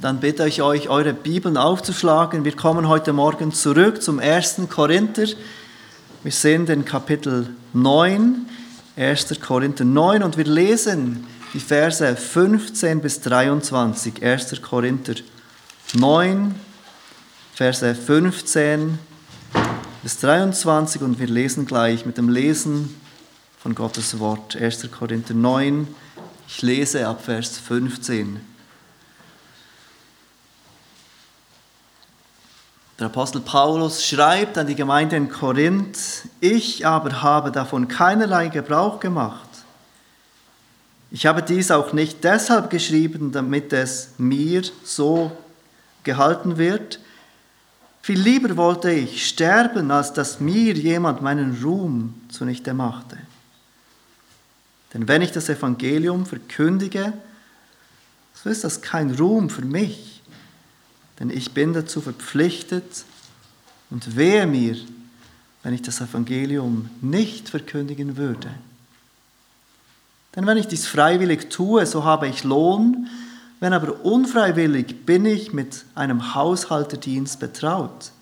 dann bitte ich euch, eure Bibeln aufzuschlagen. Wir kommen heute Morgen zurück zum 1. Korinther. Wir sind in Kapitel 9, 1. Korinther 9 und wir lesen die Verse 15 bis 23. 1. Korinther 9, Verse 15 bis 23 und wir lesen gleich mit dem Lesen von Gottes Wort. 1. Korinther 9, ich lese ab Vers 15. Der Apostel Paulus schreibt an die Gemeinde in Korinth, ich aber habe davon keinerlei Gebrauch gemacht. Ich habe dies auch nicht deshalb geschrieben, damit es mir so gehalten wird. Viel lieber wollte ich sterben, als dass mir jemand meinen Ruhm zunichte machte. Denn wenn ich das Evangelium verkündige, so ist das kein Ruhm für mich denn ich bin dazu verpflichtet und wehe mir, wenn ich das Evangelium nicht verkündigen würde. Denn wenn ich dies freiwillig tue, so habe ich Lohn, wenn aber unfreiwillig bin ich mit einem Haushalterdienst betraut.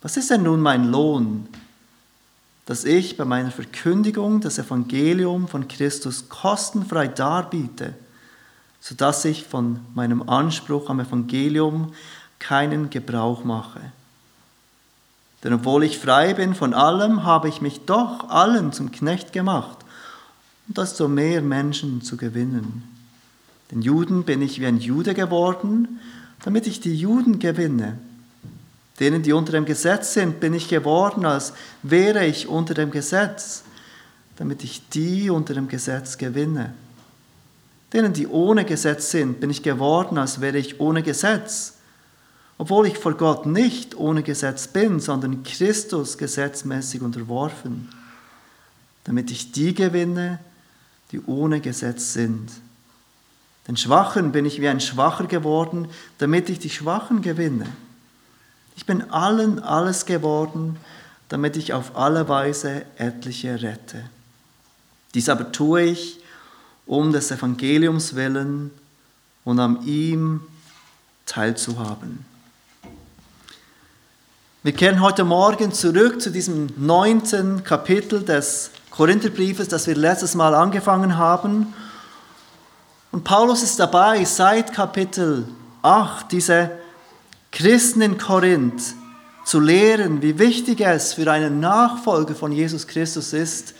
Was ist denn nun mein Lohn, dass ich bei meiner Verkündigung das Evangelium von Christus kostenfrei darbiete? Sodass ich von meinem Anspruch am Evangelium keinen Gebrauch mache. Denn obwohl ich frei bin von allem, habe ich mich doch allen zum Knecht gemacht, um das so mehr Menschen zu gewinnen. Den Juden bin ich wie ein Jude geworden, damit ich die Juden gewinne. Denen, die unter dem Gesetz sind, bin ich geworden, als wäre ich unter dem Gesetz, damit ich die unter dem Gesetz gewinne. Denen, die ohne Gesetz sind, bin ich geworden, als wäre ich ohne Gesetz, obwohl ich vor Gott nicht ohne Gesetz bin, sondern Christus gesetzmäßig unterworfen, damit ich die gewinne, die ohne Gesetz sind. Den Schwachen bin ich wie ein Schwacher geworden, damit ich die Schwachen gewinne. Ich bin allen alles geworden, damit ich auf alle Weise etliche rette. Dies aber tue ich, um des Evangeliums willen und an ihm teilzuhaben. Wir kehren heute Morgen zurück zu diesem neunten Kapitel des Korintherbriefes, das wir letztes Mal angefangen haben. Und Paulus ist dabei, seit Kapitel 8 diese Christen in Korinth zu lehren, wie wichtig es für einen Nachfolger von Jesus Christus ist,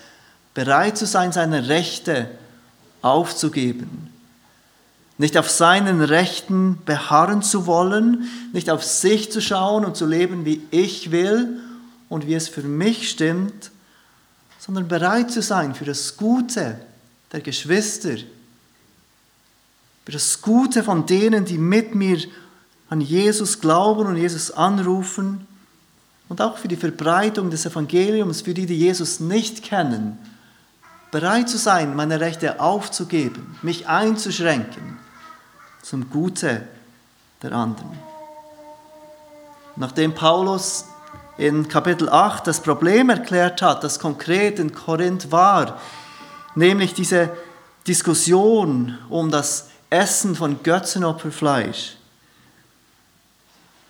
bereit zu sein, seine Rechte aufzugeben. Nicht auf seinen Rechten beharren zu wollen, nicht auf sich zu schauen und zu leben, wie ich will und wie es für mich stimmt, sondern bereit zu sein für das Gute der Geschwister, für das Gute von denen, die mit mir an Jesus glauben und Jesus anrufen und auch für die Verbreitung des Evangeliums, für die, die Jesus nicht kennen bereit zu sein, meine Rechte aufzugeben, mich einzuschränken zum Gute der anderen. Nachdem Paulus in Kapitel 8 das Problem erklärt hat, das konkret in Korinth war, nämlich diese Diskussion um das Essen von Götzenopferfleisch,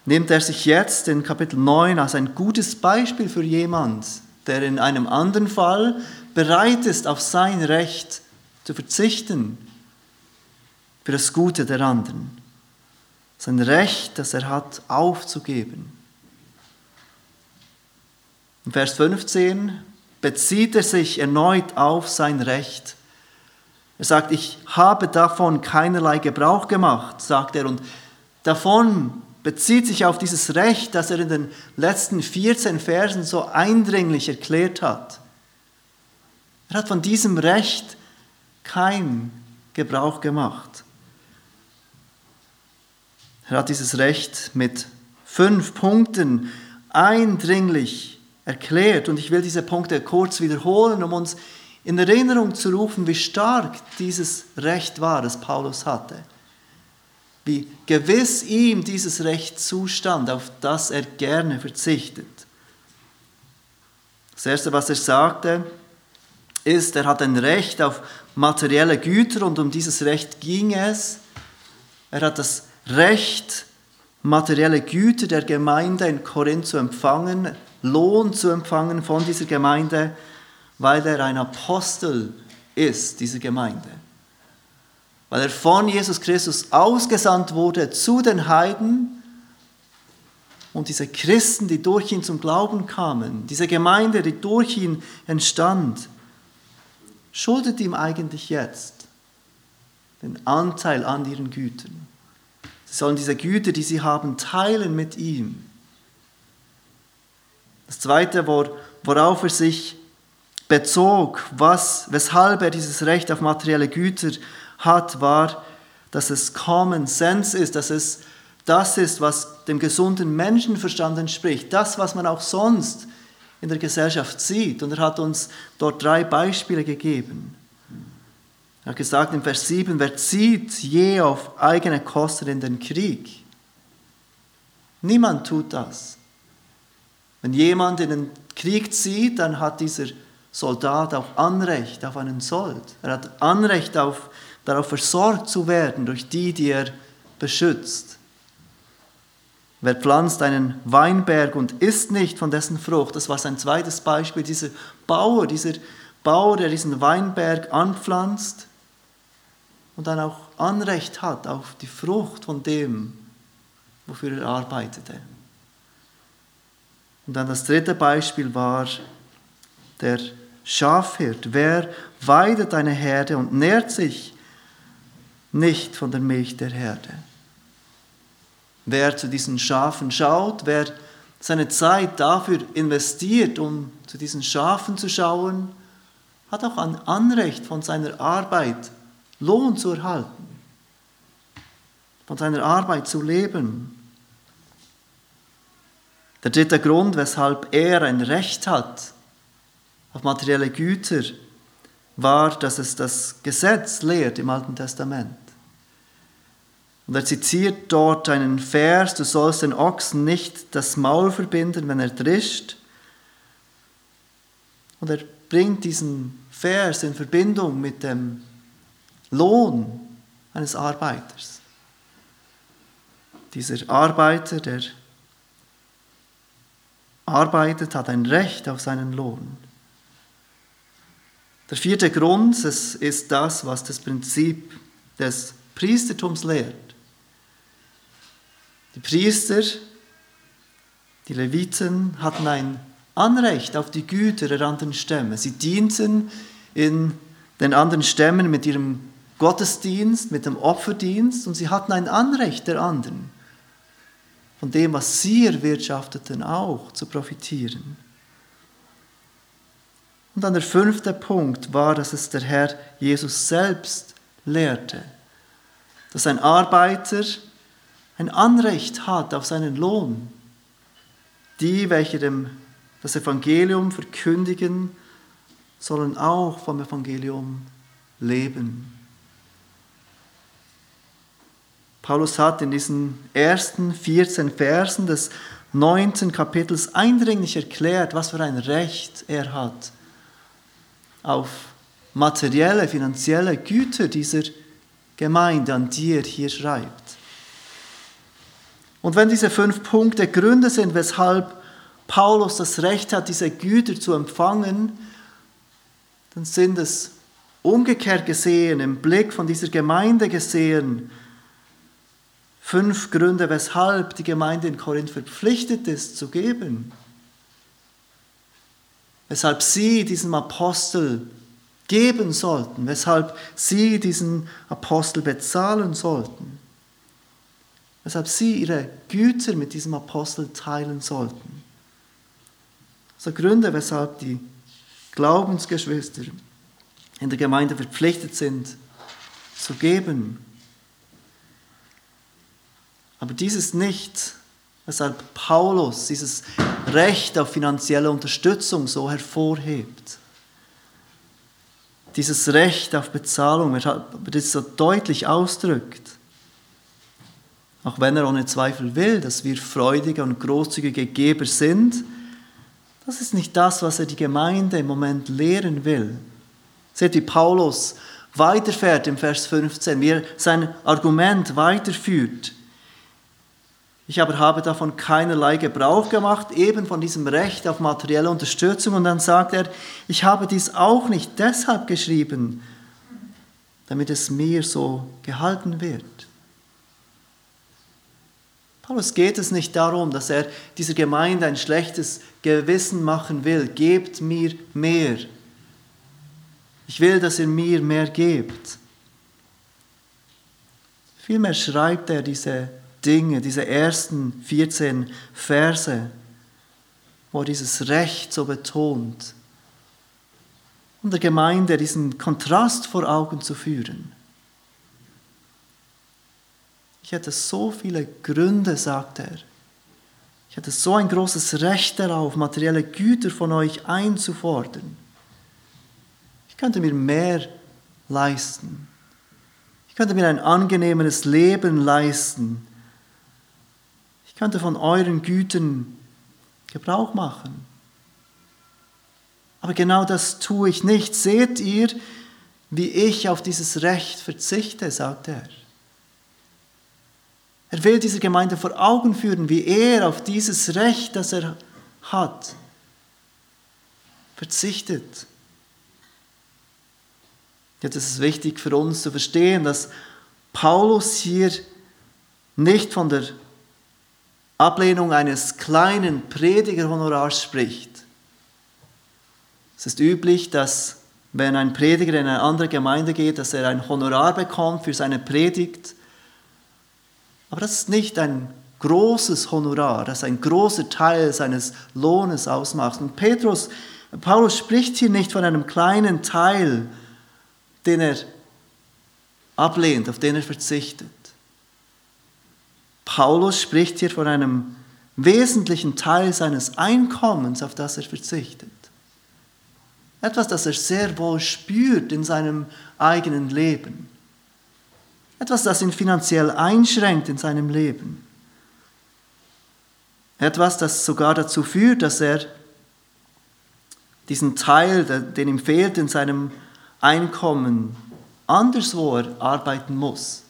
nimmt er sich jetzt in Kapitel 9 als ein gutes Beispiel für jemand, der in einem anderen Fall bereit ist, auf sein Recht zu verzichten für das Gute der anderen. Sein Recht, das er hat, aufzugeben. In Vers 15 bezieht er sich erneut auf sein Recht. Er sagt, ich habe davon keinerlei Gebrauch gemacht, sagt er, und davon bezieht sich auf dieses Recht, das er in den letzten 14 Versen so eindringlich erklärt hat. Er hat von diesem Recht keinen Gebrauch gemacht. Er hat dieses Recht mit fünf Punkten eindringlich erklärt. Und ich will diese Punkte kurz wiederholen, um uns in Erinnerung zu rufen, wie stark dieses Recht war, das Paulus hatte. Wie gewiss ihm dieses Recht zustand, auf das er gerne verzichtet. Das Erste, was er sagte, ist, er hat ein Recht auf materielle Güter und um dieses Recht ging es. Er hat das Recht, materielle Güter der Gemeinde in Korinth zu empfangen, Lohn zu empfangen von dieser Gemeinde, weil er ein Apostel ist, dieser Gemeinde. Weil er von Jesus Christus ausgesandt wurde zu den Heiden und diese Christen, die durch ihn zum Glauben kamen, diese Gemeinde, die durch ihn entstand, schuldet ihm eigentlich jetzt den Anteil an ihren Gütern. Sie sollen diese Güter, die sie haben, teilen mit ihm. Das Zweite, worauf er sich bezog, was, weshalb er dieses Recht auf materielle Güter hat, war, dass es Common Sense ist, dass es das ist, was dem gesunden Menschenverstand entspricht, das, was man auch sonst in der Gesellschaft sieht. Und er hat uns dort drei Beispiele gegeben. Er hat gesagt in Vers 7, wer zieht je auf eigene Kosten in den Krieg? Niemand tut das. Wenn jemand in den Krieg zieht, dann hat dieser Soldat auch Anrecht auf einen Sold. Er hat Anrecht auf, darauf versorgt zu werden durch die, die er beschützt. Wer pflanzt einen Weinberg und isst nicht von dessen Frucht? Das war sein zweites Beispiel. Dieser Bauer, dieser Bauer, der diesen Weinberg anpflanzt, und dann auch Anrecht hat auf die Frucht von dem, wofür er arbeitete. Und dann das dritte Beispiel war der Schafhirt. Wer weidet eine Herde und nährt sich nicht von der Milch der Herde? Wer zu diesen Schafen schaut, wer seine Zeit dafür investiert, um zu diesen Schafen zu schauen, hat auch ein Anrecht von seiner Arbeit Lohn zu erhalten, von seiner Arbeit zu leben. Der dritte Grund, weshalb er ein Recht hat auf materielle Güter, war, dass es das Gesetz lehrt im Alten Testament. Und er zitiert dort einen Vers, du sollst den Ochsen nicht das Maul verbinden, wenn er drischt. Und er bringt diesen Vers in Verbindung mit dem Lohn eines Arbeiters. Dieser Arbeiter, der arbeitet, hat ein Recht auf seinen Lohn. Der vierte Grund ist das, was das Prinzip des Priestertums lehrt. Die Priester, die Leviten hatten ein Anrecht auf die Güter der anderen Stämme. Sie dienten in den anderen Stämmen mit ihrem Gottesdienst, mit dem Opferdienst und sie hatten ein Anrecht der anderen, von dem, was sie erwirtschafteten, auch zu profitieren. Und dann der fünfte Punkt war, dass es der Herr Jesus selbst lehrte, dass ein Arbeiter ein Anrecht hat auf seinen Lohn. Die, welche dem, das Evangelium verkündigen, sollen auch vom Evangelium leben. Paulus hat in diesen ersten 14 Versen des 19. Kapitels eindringlich erklärt, was für ein Recht er hat auf materielle, finanzielle Güter dieser Gemeinde, an die er hier schreibt. Und wenn diese fünf Punkte Gründe sind, weshalb Paulus das Recht hat, diese Güter zu empfangen, dann sind es umgekehrt gesehen, im Blick von dieser Gemeinde gesehen, fünf Gründe, weshalb die Gemeinde in Korinth verpflichtet ist zu geben. Weshalb sie diesem Apostel geben sollten, weshalb sie diesen Apostel bezahlen sollten, weshalb sie ihre Güter mit diesem Apostel teilen sollten. So Gründe, weshalb die Glaubensgeschwister in der Gemeinde verpflichtet sind zu geben aber dies ist nicht, weshalb Paulus dieses Recht auf finanzielle Unterstützung so hervorhebt. Dieses Recht auf Bezahlung, wird es so deutlich ausdrückt. Auch wenn er ohne Zweifel will, dass wir freudige und großzügige Geber sind, das ist nicht das, was er die Gemeinde im Moment lehren will. Seht, wie Paulus weiterfährt im Vers 15, wie er sein Argument weiterführt. Ich aber habe davon keinerlei Gebrauch gemacht, eben von diesem Recht auf materielle Unterstützung. Und dann sagt er, ich habe dies auch nicht deshalb geschrieben, damit es mir so gehalten wird. Paulus geht es nicht darum, dass er dieser Gemeinde ein schlechtes Gewissen machen will. Gebt mir mehr. Ich will, dass ihr mir mehr gebt. Vielmehr schreibt er diese Dinge, diese ersten 14 Verse, wo er dieses Recht so betont, um der Gemeinde diesen Kontrast vor Augen zu führen. Ich hätte so viele Gründe, sagt er. Ich hätte so ein großes Recht darauf, materielle Güter von euch einzufordern. Ich könnte mir mehr leisten. Ich könnte mir ein angenehmeres Leben leisten. Ich könnte von euren Gütern Gebrauch machen. Aber genau das tue ich nicht. Seht ihr, wie ich auf dieses Recht verzichte, sagt er. Er will dieser Gemeinde vor Augen führen, wie er auf dieses Recht, das er hat, verzichtet. Jetzt ist es wichtig für uns zu verstehen, dass Paulus hier nicht von der Ablehnung eines kleinen Predigerhonorars spricht. Es ist üblich, dass wenn ein Prediger in eine andere Gemeinde geht, dass er ein Honorar bekommt für seine Predigt. Aber das ist nicht ein großes Honorar, das ein großer Teil seines Lohnes ausmacht. Und Petrus, Paulus spricht hier nicht von einem kleinen Teil, den er ablehnt, auf den er verzichtet. Paulus spricht hier von einem wesentlichen Teil seines Einkommens, auf das er verzichtet. Etwas, das er sehr wohl spürt in seinem eigenen Leben. Etwas, das ihn finanziell einschränkt in seinem Leben. Etwas, das sogar dazu führt, dass er diesen Teil, den ihm fehlt in seinem Einkommen, anderswo arbeiten muss.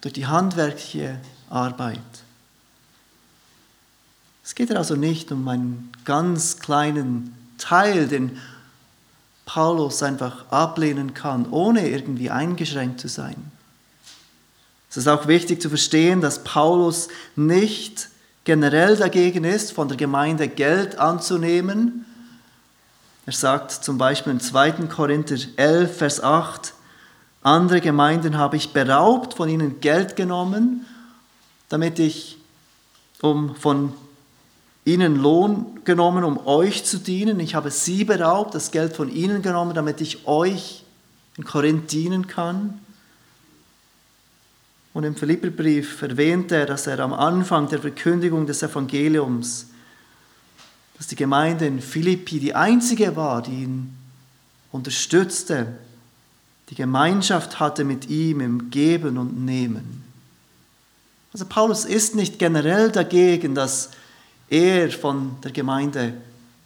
Durch die handwerkliche Arbeit. Es geht also nicht um einen ganz kleinen Teil, den Paulus einfach ablehnen kann, ohne irgendwie eingeschränkt zu sein. Es ist auch wichtig zu verstehen, dass Paulus nicht generell dagegen ist, von der Gemeinde Geld anzunehmen. Er sagt zum Beispiel im 2. Korinther 11, Vers 8, andere Gemeinden habe ich beraubt, von ihnen Geld genommen, damit ich, um von ihnen Lohn genommen, um euch zu dienen. Ich habe sie beraubt, das Geld von ihnen genommen, damit ich euch in Korinth dienen kann. Und im Philipperbrief erwähnt er, dass er am Anfang der Verkündigung des Evangeliums, dass die Gemeinde in Philippi die einzige war, die ihn unterstützte, die Gemeinschaft hatte mit ihm im Geben und Nehmen. Also Paulus ist nicht generell dagegen, dass er von der Gemeinde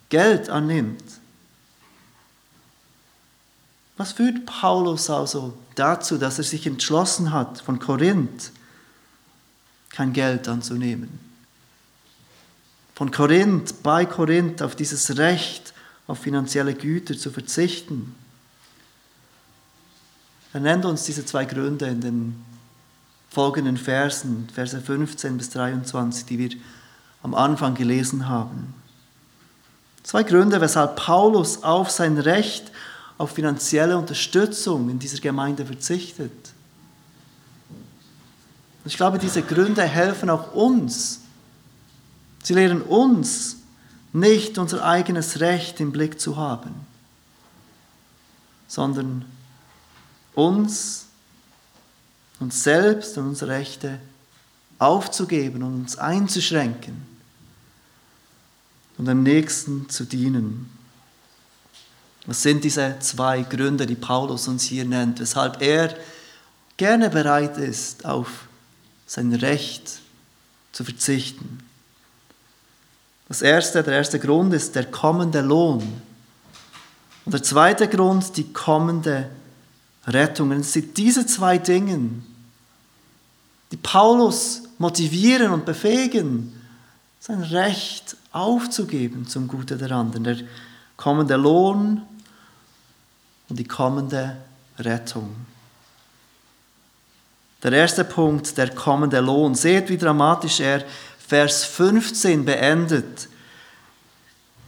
Geld annimmt. Was führt Paulus also dazu, dass er sich entschlossen hat, von Korinth kein Geld anzunehmen? Von Korinth, bei Korinth auf dieses Recht auf finanzielle Güter zu verzichten. Er nennt uns diese zwei Gründe in den folgenden Versen, Verse 15 bis 23, die wir am Anfang gelesen haben. Zwei Gründe, weshalb Paulus auf sein Recht auf finanzielle Unterstützung in dieser Gemeinde verzichtet. Ich glaube, diese Gründe helfen auch uns. Sie lehren uns, nicht unser eigenes Recht im Blick zu haben, sondern uns, uns selbst und unsere Rechte aufzugeben und uns einzuschränken und dem Nächsten zu dienen. Was sind diese zwei Gründe, die Paulus uns hier nennt, weshalb er gerne bereit ist, auf sein Recht zu verzichten? Das erste, der erste Grund ist der kommende Lohn. Und der zweite Grund, die kommende Rettung. Es sind diese zwei Dinge, die Paulus motivieren und befähigen, sein Recht aufzugeben zum Gute der anderen. Der kommende Lohn und die kommende Rettung. Der erste Punkt, der kommende Lohn. Seht, wie dramatisch er Vers 15 beendet.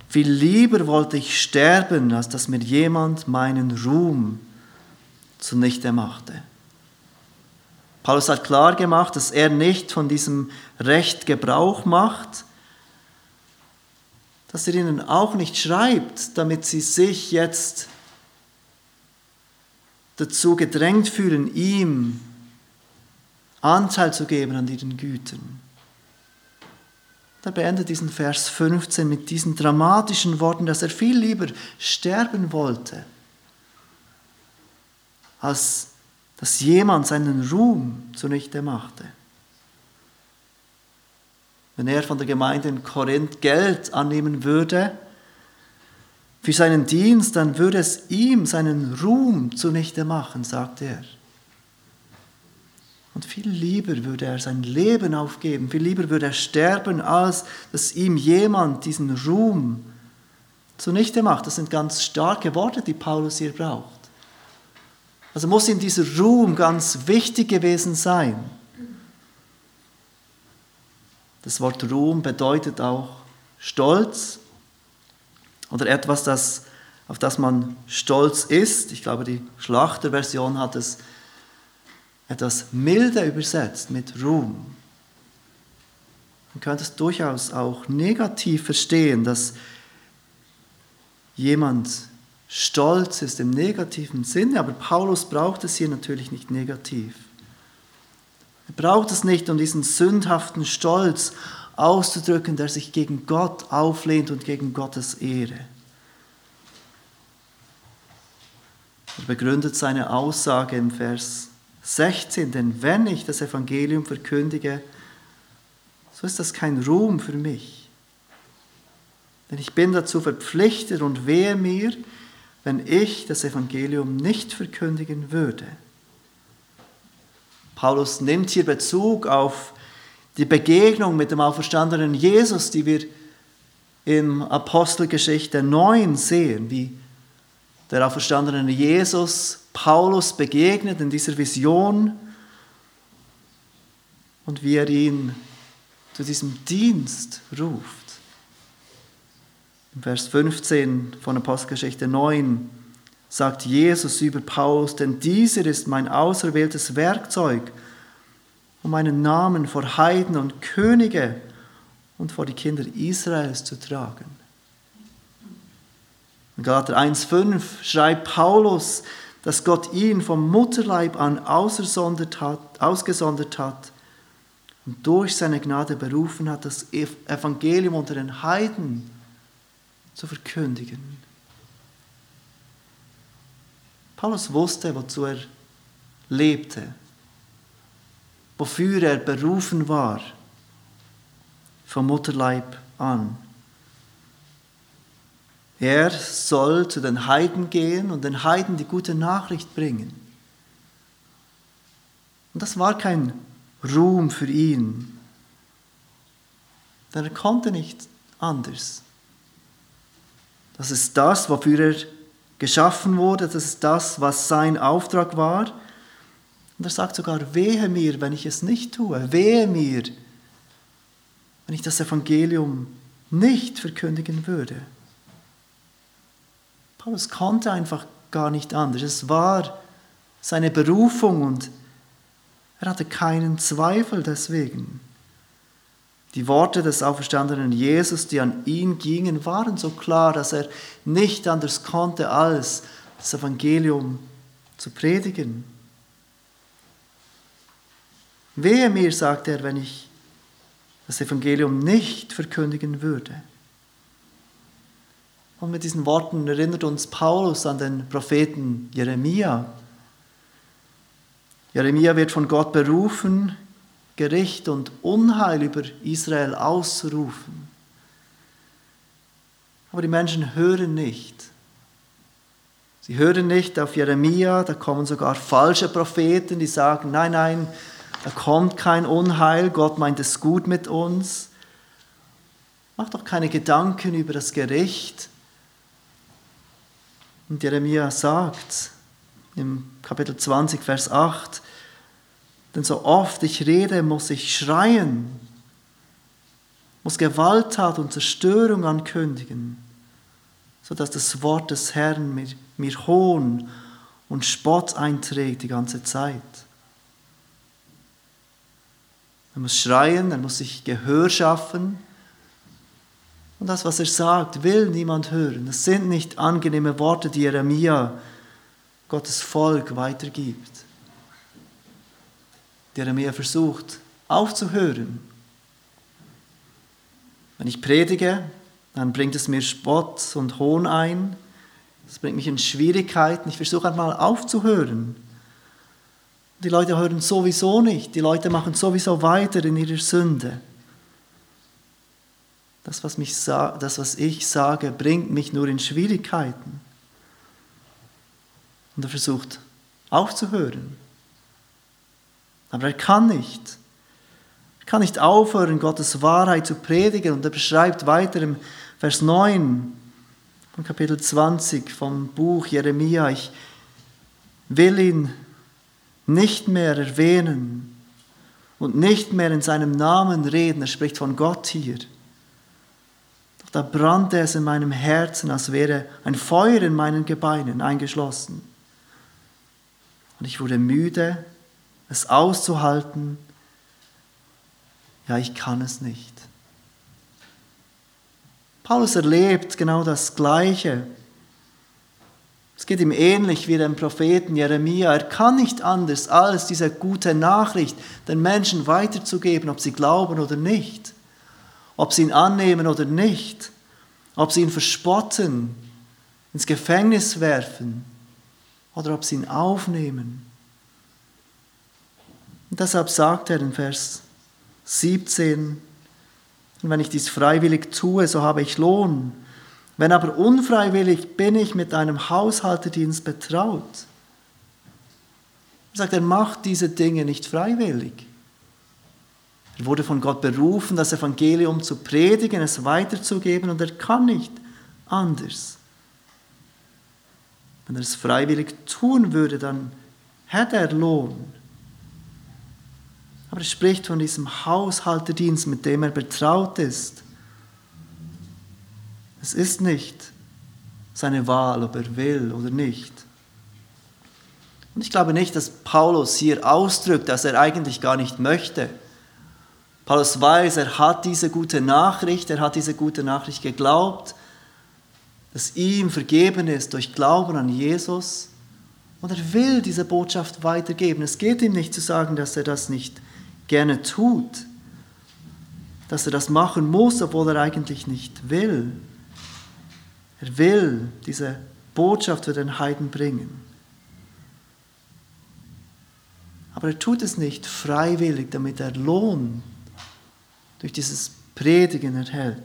Viel lieber wollte ich sterben, als dass mir jemand meinen Ruhm zunichte machte. Paulus hat klar gemacht, dass er nicht von diesem Recht Gebrauch macht, dass er ihnen auch nicht schreibt, damit sie sich jetzt dazu gedrängt fühlen, ihm Anteil zu geben an ihren Gütern. Er beendet diesen Vers 15 mit diesen dramatischen Worten, dass er viel lieber sterben wollte, als dass jemand seinen Ruhm zunichte machte. Wenn er von der Gemeinde in Korinth Geld annehmen würde für seinen Dienst, dann würde es ihm seinen Ruhm zunichte machen, sagt er. Und viel lieber würde er sein Leben aufgeben, viel lieber würde er sterben, als dass ihm jemand diesen Ruhm zunichte macht. Das sind ganz starke Worte, die Paulus hier braucht. Also muss ihm dieser Ruhm ganz wichtig gewesen sein. Das Wort Ruhm bedeutet auch Stolz oder etwas, das, auf das man stolz ist. Ich glaube, die Schlachterversion hat es etwas milde übersetzt mit Ruhm. Man könnte es durchaus auch negativ verstehen, dass jemand stolz ist im negativen Sinne, aber Paulus braucht es hier natürlich nicht negativ. Er braucht es nicht, um diesen sündhaften Stolz auszudrücken, der sich gegen Gott auflehnt und gegen Gottes Ehre. Er begründet seine Aussage im Vers 16, denn wenn ich das Evangelium verkündige, so ist das kein Ruhm für mich. Denn ich bin dazu verpflichtet und wehe mir, wenn ich das Evangelium nicht verkündigen würde. Paulus nimmt hier Bezug auf die Begegnung mit dem auferstandenen Jesus, die wir in Apostelgeschichte 9 sehen, wie der auferstandene Jesus Paulus begegnet in dieser Vision und wie er ihn zu diesem Dienst ruft. Im Vers 15 von Apostelgeschichte 9 sagt Jesus über Paulus, denn dieser ist mein auserwähltes Werkzeug, um meinen Namen vor Heiden und Könige und vor die Kinder Israels zu tragen. In Galater 1,5 schreibt Paulus, dass Gott ihn vom Mutterleib an hat, ausgesondert hat und durch seine Gnade berufen hat, das Evangelium unter den Heiden zu verkündigen. Paulus wusste, wozu er lebte, wofür er berufen war, vom Mutterleib an. Er soll zu den Heiden gehen und den Heiden die gute Nachricht bringen. Und das war kein Ruhm für ihn, denn er konnte nicht anders. Das ist das, wofür er geschaffen wurde, das ist das, was sein Auftrag war. Und er sagt sogar, wehe mir, wenn ich es nicht tue, wehe mir, wenn ich das Evangelium nicht verkündigen würde. Paulus konnte einfach gar nicht anders. Es war seine Berufung und er hatte keinen Zweifel deswegen. Die Worte des auferstandenen Jesus, die an ihn gingen, waren so klar, dass er nicht anders konnte, als das Evangelium zu predigen. Wehe mir, sagt er, wenn ich das Evangelium nicht verkündigen würde. Und mit diesen Worten erinnert uns Paulus an den Propheten Jeremia. Jeremia wird von Gott berufen, Gericht und Unheil über Israel auszurufen. Aber die Menschen hören nicht. Sie hören nicht auf Jeremia, da kommen sogar falsche Propheten, die sagen, nein, nein, da kommt kein Unheil, Gott meint es gut mit uns. Mach doch keine Gedanken über das Gericht. Und Jeremia sagt im Kapitel 20, Vers 8, denn so oft ich rede, muss ich schreien, muss Gewalttat und Zerstörung ankündigen sodass das Wort des Herrn mir, mir Hohn und Spott einträgt die ganze Zeit. Er muss schreien, er muss sich Gehör schaffen. Und das, was er sagt, will niemand hören. Das sind nicht angenehme Worte, die Jeremia Gottes Volk weitergibt. Jeremia versucht aufzuhören. Wenn ich predige, dann bringt es mir Spott und Hohn ein. Das bringt mich in Schwierigkeiten. Ich versuche einmal aufzuhören. Die Leute hören sowieso nicht. Die Leute machen sowieso weiter in ihrer Sünde. Das, was, mich, das, was ich sage, bringt mich nur in Schwierigkeiten. Und er versucht aufzuhören. Aber er kann nicht kann nicht aufhören, Gottes Wahrheit zu predigen. Und er beschreibt weiter im Vers 9 von Kapitel 20 vom Buch Jeremia, ich will ihn nicht mehr erwähnen und nicht mehr in seinem Namen reden. Er spricht von Gott hier. Doch da brannte es in meinem Herzen, als wäre ein Feuer in meinen Gebeinen eingeschlossen. Und ich wurde müde, es auszuhalten ja, ich kann es nicht. Paulus erlebt genau das Gleiche. Es geht ihm ähnlich wie dem Propheten Jeremia. Er kann nicht anders, als diese gute Nachricht den Menschen weiterzugeben, ob sie glauben oder nicht, ob sie ihn annehmen oder nicht, ob sie ihn verspotten, ins Gefängnis werfen oder ob sie ihn aufnehmen. Und deshalb sagt er in Vers 17. Und wenn ich dies freiwillig tue, so habe ich Lohn. Wenn aber unfreiwillig bin ich mit einem Haushalterdienst betraut. Er sagt, er macht diese Dinge nicht freiwillig. Er wurde von Gott berufen, das Evangelium zu predigen, es weiterzugeben und er kann nicht anders. Wenn er es freiwillig tun würde, dann hätte er Lohn. Aber er spricht von diesem Haushalterdienst, mit dem er betraut ist. Es ist nicht seine Wahl, ob er will oder nicht. Und ich glaube nicht, dass Paulus hier ausdrückt, dass er eigentlich gar nicht möchte. Paulus weiß, er hat diese gute Nachricht, er hat diese gute Nachricht geglaubt, dass ihm vergeben ist durch Glauben an Jesus. Und er will diese Botschaft weitergeben. Es geht ihm nicht zu sagen, dass er das nicht gerne tut, dass er das machen muss, obwohl er eigentlich nicht will. Er will diese Botschaft für den Heiden bringen. Aber er tut es nicht freiwillig, damit er Lohn durch dieses Predigen erhält.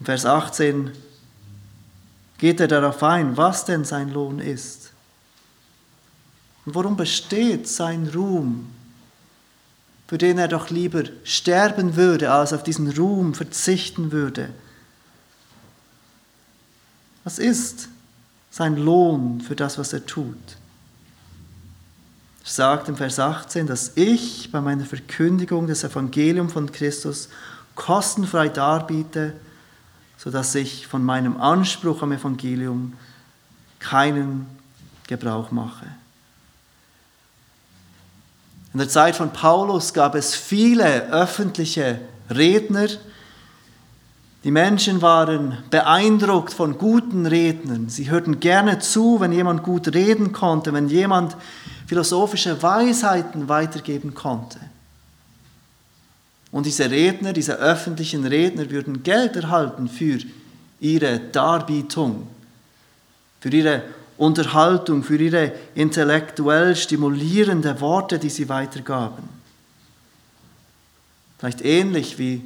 In Vers 18 geht er darauf ein, was denn sein Lohn ist. Und worum besteht sein Ruhm, für den er doch lieber sterben würde, als auf diesen Ruhm verzichten würde? Was ist sein Lohn für das, was er tut? Er sagt im Vers 18, dass ich bei meiner Verkündigung des Evangeliums von Christus kostenfrei darbiete, sodass ich von meinem Anspruch am Evangelium keinen Gebrauch mache. In der Zeit von Paulus gab es viele öffentliche Redner. Die Menschen waren beeindruckt von guten Rednern. Sie hörten gerne zu, wenn jemand gut reden konnte, wenn jemand philosophische Weisheiten weitergeben konnte. Und diese Redner, diese öffentlichen Redner würden Geld erhalten für ihre Darbietung, für ihre Unterhaltung, für ihre intellektuell stimulierende Worte, die sie weitergaben. Vielleicht ähnlich wie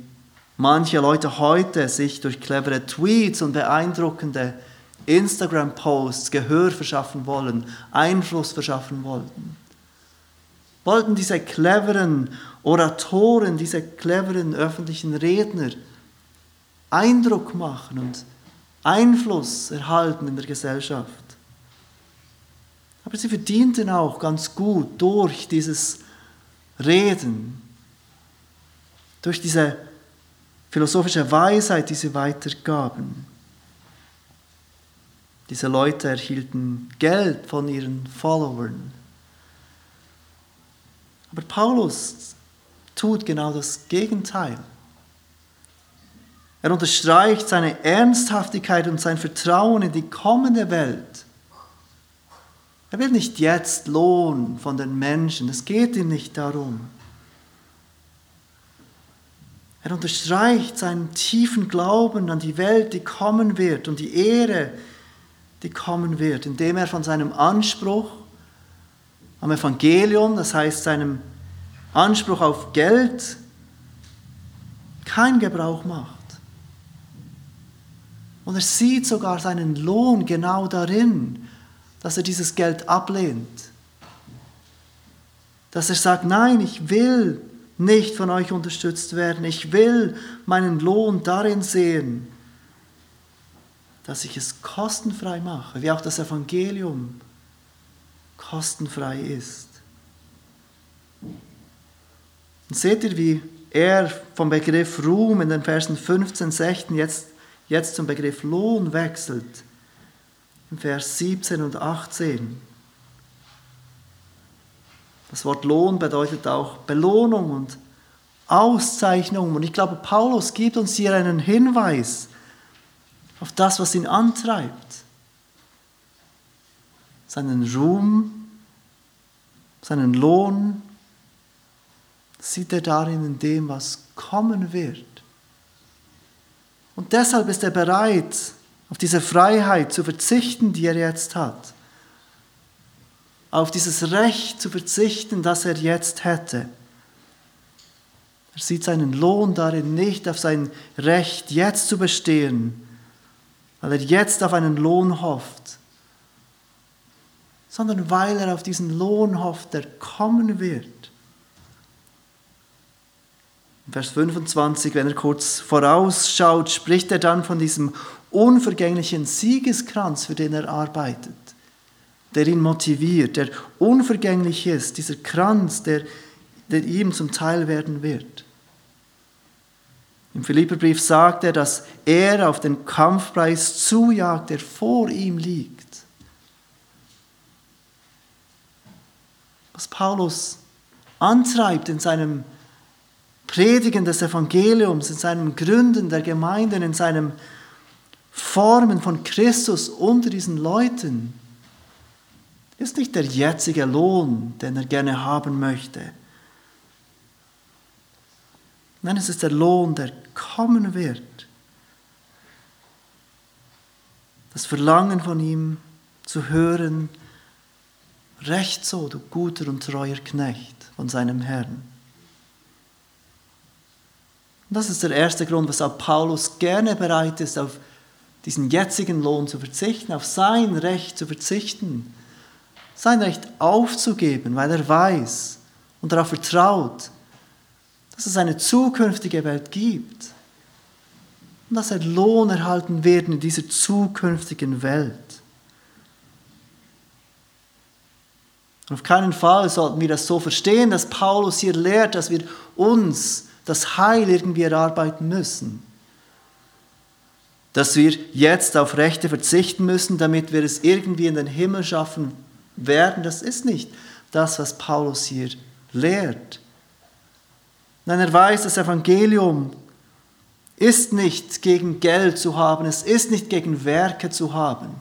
manche Leute heute sich durch clevere Tweets und beeindruckende Instagram-Posts Gehör verschaffen wollen, Einfluss verschaffen wollten. Wollten diese cleveren Oratoren, diese cleveren öffentlichen Redner Eindruck machen und Einfluss erhalten in der Gesellschaft. Aber sie verdienten auch ganz gut durch dieses Reden, durch diese philosophische Weisheit, die sie weitergaben. Diese Leute erhielten Geld von ihren Followern. Aber Paulus tut genau das Gegenteil. Er unterstreicht seine Ernsthaftigkeit und sein Vertrauen in die kommende Welt. Er will nicht jetzt Lohn von den Menschen, es geht ihm nicht darum. Er unterstreicht seinen tiefen Glauben an die Welt, die kommen wird und die Ehre, die kommen wird, indem er von seinem Anspruch am Evangelium, das heißt seinem Anspruch auf Geld, keinen Gebrauch macht. Und er sieht sogar seinen Lohn genau darin, dass er dieses Geld ablehnt. Dass er sagt, nein, ich will nicht von euch unterstützt werden. Ich will meinen Lohn darin sehen, dass ich es kostenfrei mache, wie auch das Evangelium kostenfrei ist. Und seht ihr, wie er vom Begriff Ruhm in den Versen 15, 16 jetzt, jetzt zum Begriff Lohn wechselt? Vers 17 und 18. Das Wort Lohn bedeutet auch Belohnung und Auszeichnung. Und ich glaube, Paulus gibt uns hier einen Hinweis auf das, was ihn antreibt. Seinen Ruhm, seinen Lohn sieht er darin in dem, was kommen wird. Und deshalb ist er bereit, auf diese Freiheit zu verzichten, die er jetzt hat auf dieses Recht zu verzichten, das er jetzt hätte. Er sieht seinen Lohn darin nicht, auf sein Recht jetzt zu bestehen, weil er jetzt auf einen Lohn hofft, sondern weil er auf diesen Lohn hofft, der kommen wird. Vers 25, wenn er kurz vorausschaut, spricht er dann von diesem unvergänglichen Siegeskranz, für den er arbeitet der ihn motiviert, der unvergänglich ist, dieser Kranz, der, der ihm zum Teil werden wird. Im Philipperbrief sagt er, dass er auf den Kampfpreis zujagt, der vor ihm liegt. Was Paulus antreibt in seinem Predigen des Evangeliums, in seinem Gründen der Gemeinden, in seinem Formen von Christus unter diesen Leuten, ist nicht der jetzige Lohn, den er gerne haben möchte. Nein, es ist der Lohn, der kommen wird. Das Verlangen von ihm zu hören, recht so, du guter und treuer Knecht von seinem Herrn. Und das ist der erste Grund, weshalb Paulus gerne bereit ist, auf diesen jetzigen Lohn zu verzichten, auf sein Recht zu verzichten sein Recht aufzugeben, weil er weiß und darauf vertraut, dass es eine zukünftige Welt gibt und dass er Lohn erhalten wird in dieser zukünftigen Welt. Und auf keinen Fall sollten wir das so verstehen, dass Paulus hier lehrt, dass wir uns das Heil irgendwie erarbeiten müssen. Dass wir jetzt auf Rechte verzichten müssen, damit wir es irgendwie in den Himmel schaffen werden, das ist nicht das, was Paulus hier lehrt. Nein, er weiß, das Evangelium ist nicht gegen Geld zu haben, es ist nicht gegen Werke zu haben.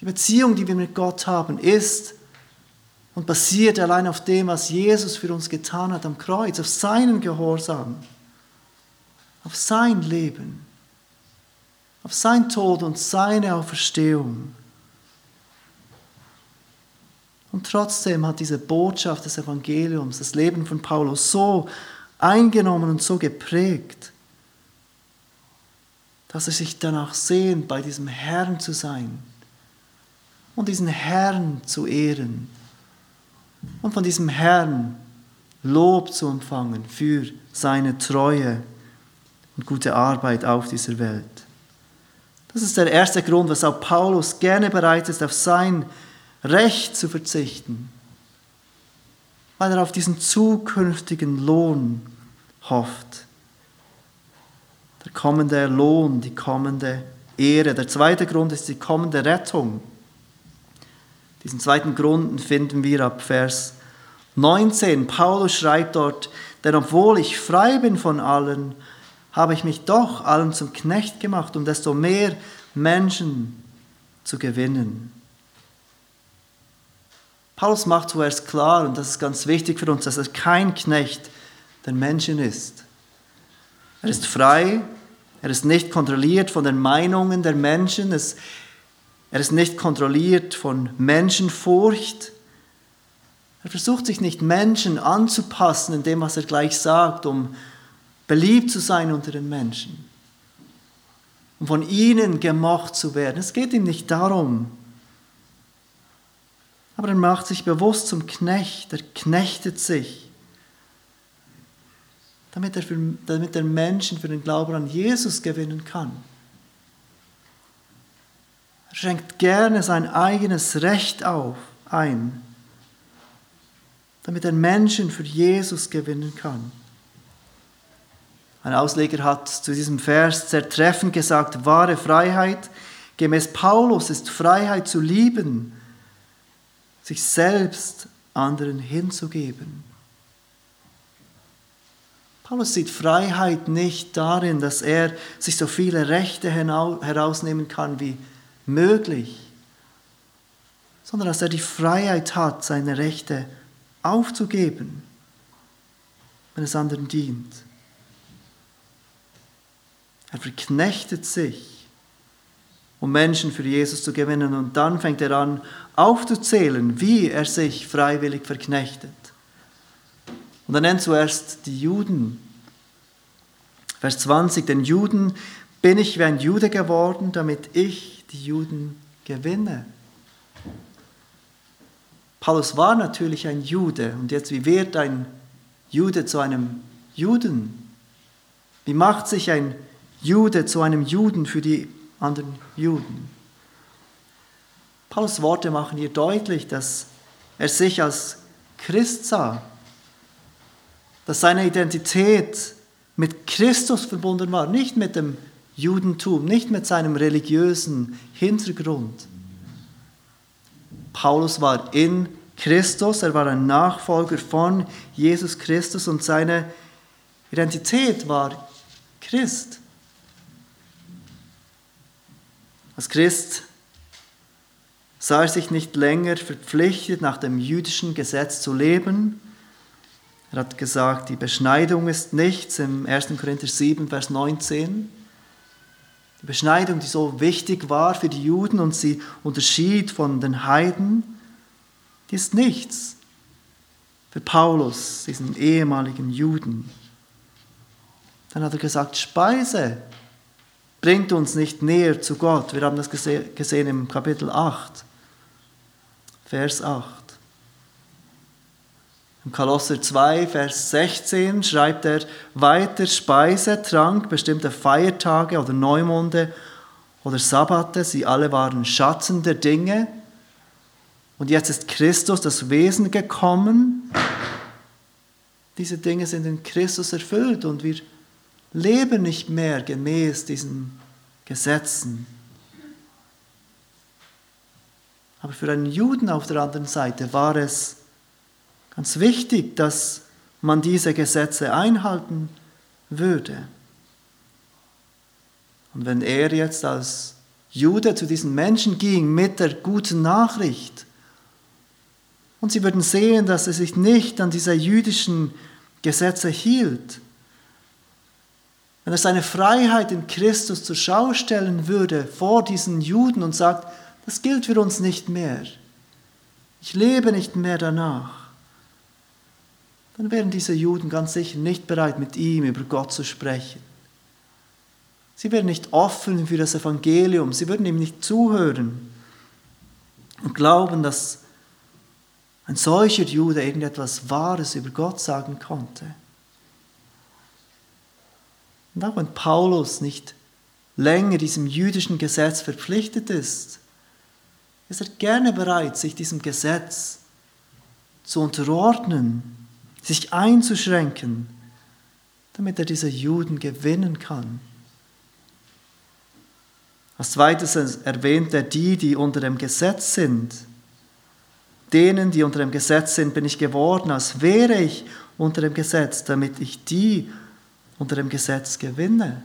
Die Beziehung, die wir mit Gott haben, ist und basiert allein auf dem, was Jesus für uns getan hat am Kreuz, auf seinen Gehorsam, auf sein Leben, auf sein Tod und seine Auferstehung. Und trotzdem hat diese Botschaft des Evangeliums, das Leben von Paulus so eingenommen und so geprägt, dass er sich danach sehnt, bei diesem Herrn zu sein und diesen Herrn zu ehren und von diesem Herrn Lob zu empfangen für seine Treue und gute Arbeit auf dieser Welt. Das ist der erste Grund, weshalb Paulus gerne bereit ist, auf sein Recht zu verzichten, weil er auf diesen zukünftigen Lohn hofft. Der kommende Lohn, die kommende Ehre. Der zweite Grund ist die kommende Rettung. Diesen zweiten Grund finden wir ab Vers 19. Paulus schreibt dort, denn obwohl ich frei bin von allen, habe ich mich doch allen zum Knecht gemacht, um desto mehr Menschen zu gewinnen. Paulus macht zuerst klar, und das ist ganz wichtig für uns, dass er kein Knecht der Menschen ist. Er ist frei, er ist nicht kontrolliert von den Meinungen der Menschen, es, er ist nicht kontrolliert von Menschenfurcht. Er versucht sich nicht Menschen anzupassen in dem, was er gleich sagt, um beliebt zu sein unter den Menschen, um von ihnen gemocht zu werden. Es geht ihm nicht darum. Aber er macht sich bewusst zum Knecht, er knechtet sich, damit er, für, damit er Menschen für den Glauben an Jesus gewinnen kann. Schenkt gerne sein eigenes Recht auf, ein, damit er Menschen für Jesus gewinnen kann. Ein Ausleger hat zu diesem Vers sehr treffend gesagt, wahre Freiheit gemäß Paulus ist Freiheit zu lieben, sich selbst anderen hinzugeben. Paulus sieht Freiheit nicht darin, dass er sich so viele Rechte herausnehmen kann wie möglich, sondern dass er die Freiheit hat, seine Rechte aufzugeben, wenn es anderen dient. Er verknechtet sich, um Menschen für Jesus zu gewinnen. Und dann fängt er an aufzuzählen, wie er sich freiwillig verknechtet. Und er nennt zuerst die Juden. Vers 20, den Juden bin ich wie ein Jude geworden, damit ich die Juden gewinne. Paulus war natürlich ein Jude und jetzt wie wird ein Jude zu einem Juden? Wie macht sich ein Jude zu einem Juden für die anderen Juden. Paulus Worte machen hier deutlich, dass er sich als Christ sah, dass seine Identität mit Christus verbunden war, nicht mit dem Judentum, nicht mit seinem religiösen Hintergrund. Paulus war in Christus, er war ein Nachfolger von Jesus Christus und seine Identität war Christ. Als Christ sah er sich nicht länger verpflichtet, nach dem jüdischen Gesetz zu leben. Er hat gesagt, die Beschneidung ist nichts im 1. Korinther 7, Vers 19. Die Beschneidung, die so wichtig war für die Juden und sie unterschied von den Heiden, die ist nichts für Paulus, diesen ehemaligen Juden. Dann hat er gesagt, Speise bringt uns nicht näher zu Gott. Wir haben das gesehen im Kapitel 8, Vers 8. Im Kolosser 2, Vers 16 schreibt er weiter, Speise, Trank, bestimmte Feiertage oder Neumonde oder Sabbate, sie alle waren Schatten der Dinge. Und jetzt ist Christus das Wesen gekommen. Diese Dinge sind in Christus erfüllt und wir lebe nicht mehr gemäß diesen Gesetzen. Aber für einen Juden auf der anderen Seite war es ganz wichtig, dass man diese Gesetze einhalten würde. Und wenn er jetzt als Jude zu diesen Menschen ging mit der guten Nachricht, und sie würden sehen, dass er sich nicht an diese jüdischen Gesetze hielt, wenn er seine Freiheit in Christus zur Schau stellen würde vor diesen Juden und sagt, das gilt für uns nicht mehr. Ich lebe nicht mehr danach. Dann wären diese Juden ganz sicher nicht bereit, mit ihm über Gott zu sprechen. Sie wären nicht offen für das Evangelium, sie würden ihm nicht zuhören und glauben, dass ein solcher Jude irgendetwas Wahres über Gott sagen konnte. Und auch wenn Paulus nicht länger diesem jüdischen Gesetz verpflichtet ist, ist er gerne bereit, sich diesem Gesetz zu unterordnen, sich einzuschränken, damit er diese Juden gewinnen kann. Als zweites erwähnt er die, die unter dem Gesetz sind. Denen, die unter dem Gesetz sind, bin ich geworden, als wäre ich unter dem Gesetz, damit ich die unter dem Gesetz gewinne.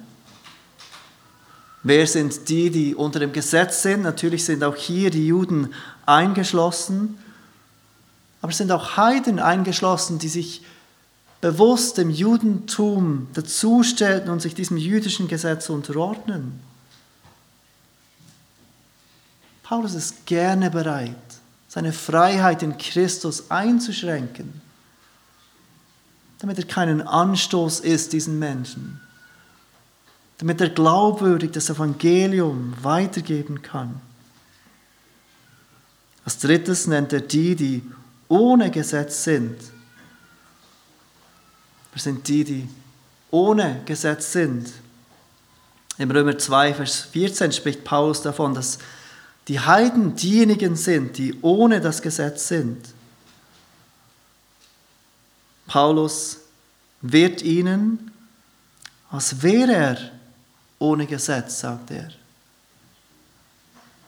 Wer sind die, die unter dem Gesetz sind? Natürlich sind auch hier die Juden eingeschlossen, aber es sind auch Heiden eingeschlossen, die sich bewusst dem Judentum dazustellten und sich diesem jüdischen Gesetz unterordnen. Paulus ist gerne bereit, seine Freiheit in Christus einzuschränken, damit er keinen Anstoß ist diesen Menschen damit er glaubwürdig das Evangelium weitergeben kann. Als drittes nennt er die, die ohne Gesetz sind. Wer sind die, die ohne Gesetz sind? Im Römer 2, Vers 14 spricht Paulus davon, dass die Heiden diejenigen sind, die ohne das Gesetz sind. Paulus wird ihnen, als wäre er ohne Gesetz, sagt er.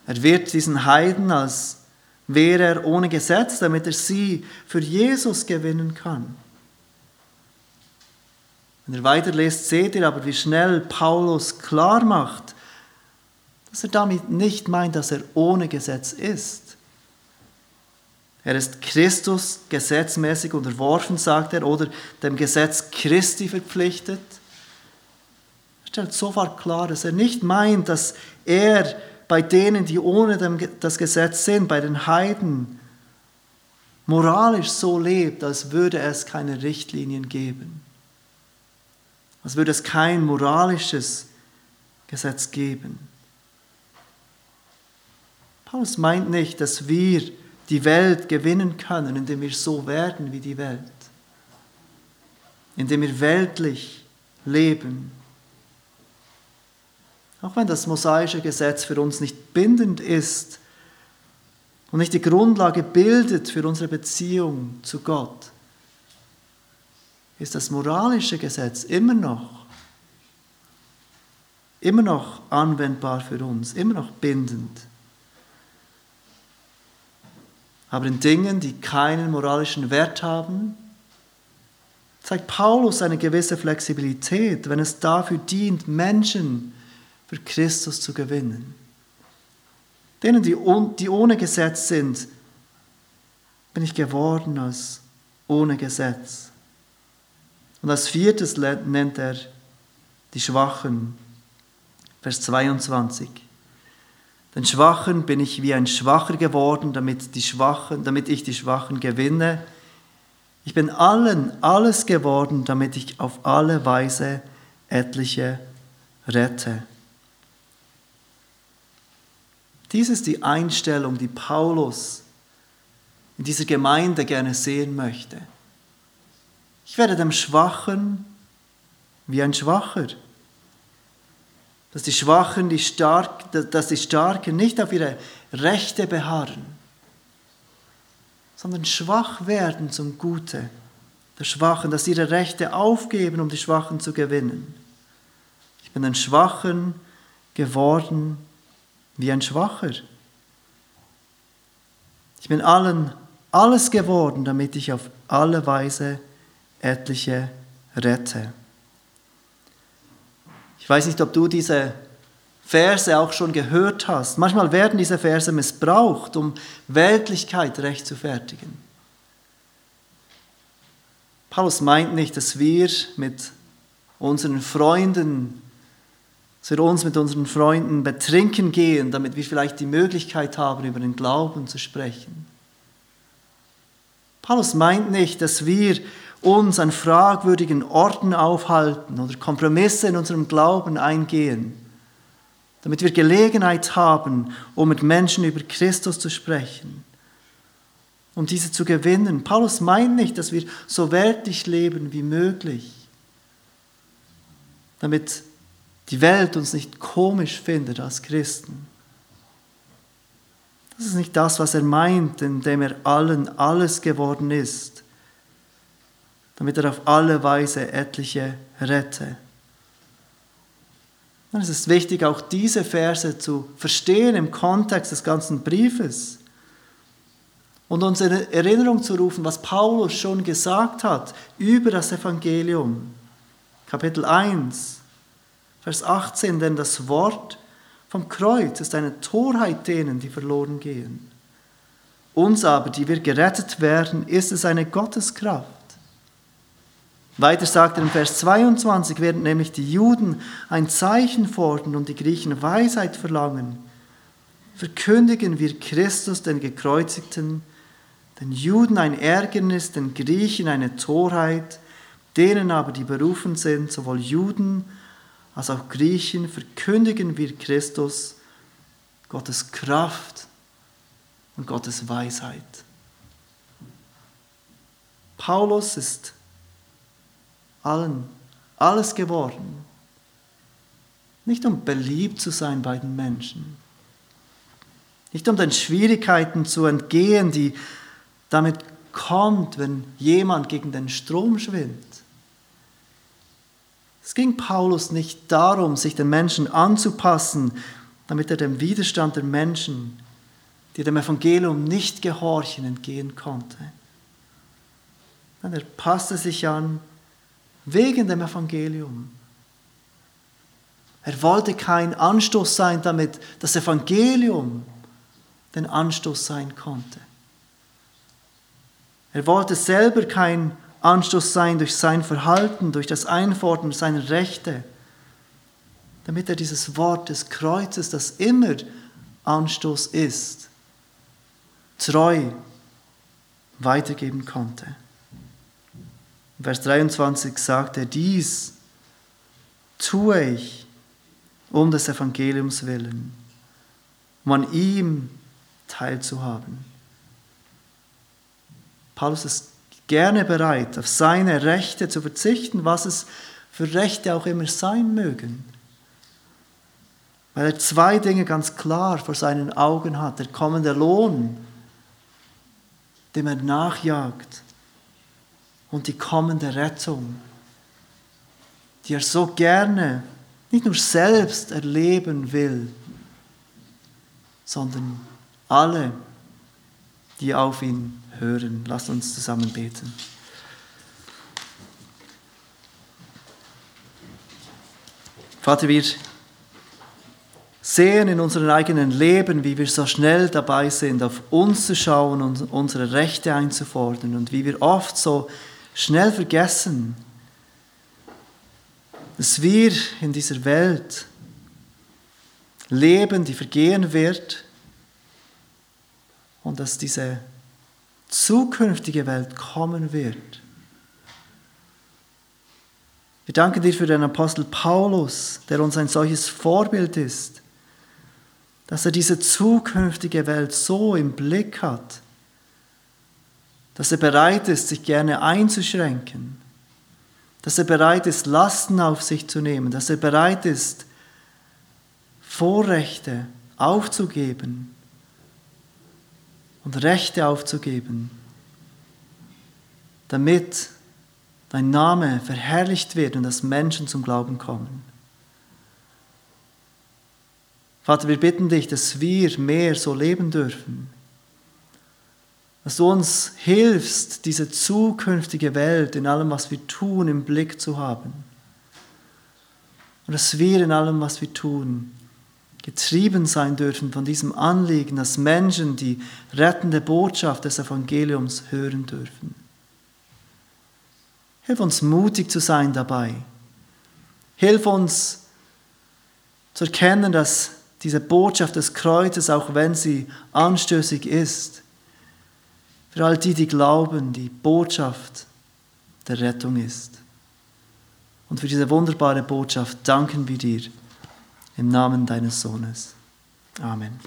Er wird diesen Heiden, als wäre er ohne Gesetz, damit er sie für Jesus gewinnen kann. Wenn ihr weiterlest, seht ihr aber, wie schnell Paulus klar macht, dass er damit nicht meint, dass er ohne Gesetz ist. Er ist Christus gesetzmäßig unterworfen, sagt er, oder dem Gesetz Christi verpflichtet stellt sofort klar, dass er nicht meint, dass er bei denen, die ohne das Gesetz sind, bei den Heiden, moralisch so lebt, als würde es keine Richtlinien geben. Als würde es kein moralisches Gesetz geben. Paulus meint nicht, dass wir die Welt gewinnen können, indem wir so werden wie die Welt, indem wir weltlich leben auch wenn das mosaische Gesetz für uns nicht bindend ist und nicht die Grundlage bildet für unsere Beziehung zu Gott, ist das moralische Gesetz immer noch, immer noch anwendbar für uns, immer noch bindend. Aber in Dingen, die keinen moralischen Wert haben, zeigt Paulus eine gewisse Flexibilität, wenn es dafür dient, Menschen für Christus zu gewinnen. Denen, die, die ohne Gesetz sind, bin ich geworden als ohne Gesetz. Und als viertes nennt er die Schwachen. Vers 22. Den Schwachen bin ich wie ein Schwacher geworden, damit, die Schwachen, damit ich die Schwachen gewinne. Ich bin allen alles geworden, damit ich auf alle Weise etliche rette. Dies ist die Einstellung, die Paulus in dieser Gemeinde gerne sehen möchte. Ich werde dem Schwachen wie ein Schwacher. Dass die Schwachen, die Stark, dass die Starken nicht auf ihre Rechte beharren, sondern schwach werden zum Gute der Schwachen, dass sie ihre Rechte aufgeben, um die Schwachen zu gewinnen. Ich bin ein Schwachen geworden wie ein Schwacher. Ich bin allen alles geworden, damit ich auf alle Weise etliche rette. Ich weiß nicht, ob du diese Verse auch schon gehört hast. Manchmal werden diese Verse missbraucht, um Weltlichkeit rechtfertigen. Paulus meint nicht, dass wir mit unseren Freunden dass wir uns mit unseren Freunden betrinken gehen, damit wir vielleicht die Möglichkeit haben, über den Glauben zu sprechen. Paulus meint nicht, dass wir uns an fragwürdigen Orten aufhalten oder Kompromisse in unserem Glauben eingehen, damit wir Gelegenheit haben, um mit Menschen über Christus zu sprechen, um diese zu gewinnen. Paulus meint nicht, dass wir so weltlich leben wie möglich, damit die Welt uns nicht komisch findet als Christen. Das ist nicht das, was er meint, indem er allen alles geworden ist, damit er auf alle Weise etliche rette. Dann ist es wichtig, auch diese Verse zu verstehen im Kontext des ganzen Briefes und uns in Erinnerung zu rufen, was Paulus schon gesagt hat über das Evangelium. Kapitel 1, Vers 18, denn das Wort vom Kreuz ist eine Torheit denen, die verloren gehen. Uns aber, die wir gerettet werden, ist es eine Gotteskraft. Weiter sagt er im Vers 22, während nämlich die Juden ein Zeichen fordern und die Griechen Weisheit verlangen, verkündigen wir Christus, den Gekreuzigten, den Juden ein Ärgernis, den Griechen eine Torheit, denen aber, die berufen sind, sowohl Juden als auch Griechen verkündigen wir Christus, Gottes Kraft und Gottes Weisheit. Paulus ist allen alles geworden, nicht um beliebt zu sein bei den Menschen, nicht um den Schwierigkeiten zu entgehen, die damit kommt, wenn jemand gegen den Strom schwimmt. Es ging Paulus nicht darum, sich den Menschen anzupassen, damit er dem Widerstand der Menschen, die dem Evangelium nicht gehorchen, entgehen konnte. Nein, er passte sich an wegen dem Evangelium. Er wollte kein Anstoß sein, damit das Evangelium den Anstoß sein konnte. Er wollte selber kein Anstoß sein durch sein Verhalten, durch das Einfordern seiner Rechte, damit er dieses Wort des Kreuzes, das immer Anstoß ist, treu weitergeben konnte. Vers 23 sagt er, dies tue ich um des Evangeliums willen, um an ihm teilzuhaben. Paulus ist gerne bereit, auf seine Rechte zu verzichten, was es für Rechte auch immer sein mögen. Weil er zwei Dinge ganz klar vor seinen Augen hat. Der kommende Lohn, dem er nachjagt, und die kommende Rettung, die er so gerne nicht nur selbst erleben will, sondern alle, die auf ihn hören. Lasst uns zusammen beten. Vater, wir sehen in unserem eigenen Leben, wie wir so schnell dabei sind, auf uns zu schauen und unsere Rechte einzufordern und wie wir oft so schnell vergessen, dass wir in dieser Welt leben, die vergehen wird und dass diese zukünftige Welt kommen wird. Wir danken dir für den Apostel Paulus, der uns ein solches Vorbild ist, dass er diese zukünftige Welt so im Blick hat, dass er bereit ist, sich gerne einzuschränken, dass er bereit ist, Lasten auf sich zu nehmen, dass er bereit ist, Vorrechte aufzugeben und Rechte aufzugeben, damit dein Name verherrlicht wird und dass Menschen zum Glauben kommen. Vater, wir bitten dich, dass wir mehr so leben dürfen, dass du uns hilfst, diese zukünftige Welt in allem, was wir tun, im Blick zu haben. Und dass wir in allem, was wir tun, getrieben sein dürfen von diesem Anliegen, dass Menschen die rettende Botschaft des Evangeliums hören dürfen. Hilf uns mutig zu sein dabei. Hilf uns zu erkennen, dass diese Botschaft des Kreuzes, auch wenn sie anstößig ist, für all die, die glauben, die Botschaft der Rettung ist. Und für diese wunderbare Botschaft danken wir dir im Namen deines Sohnes. Amen.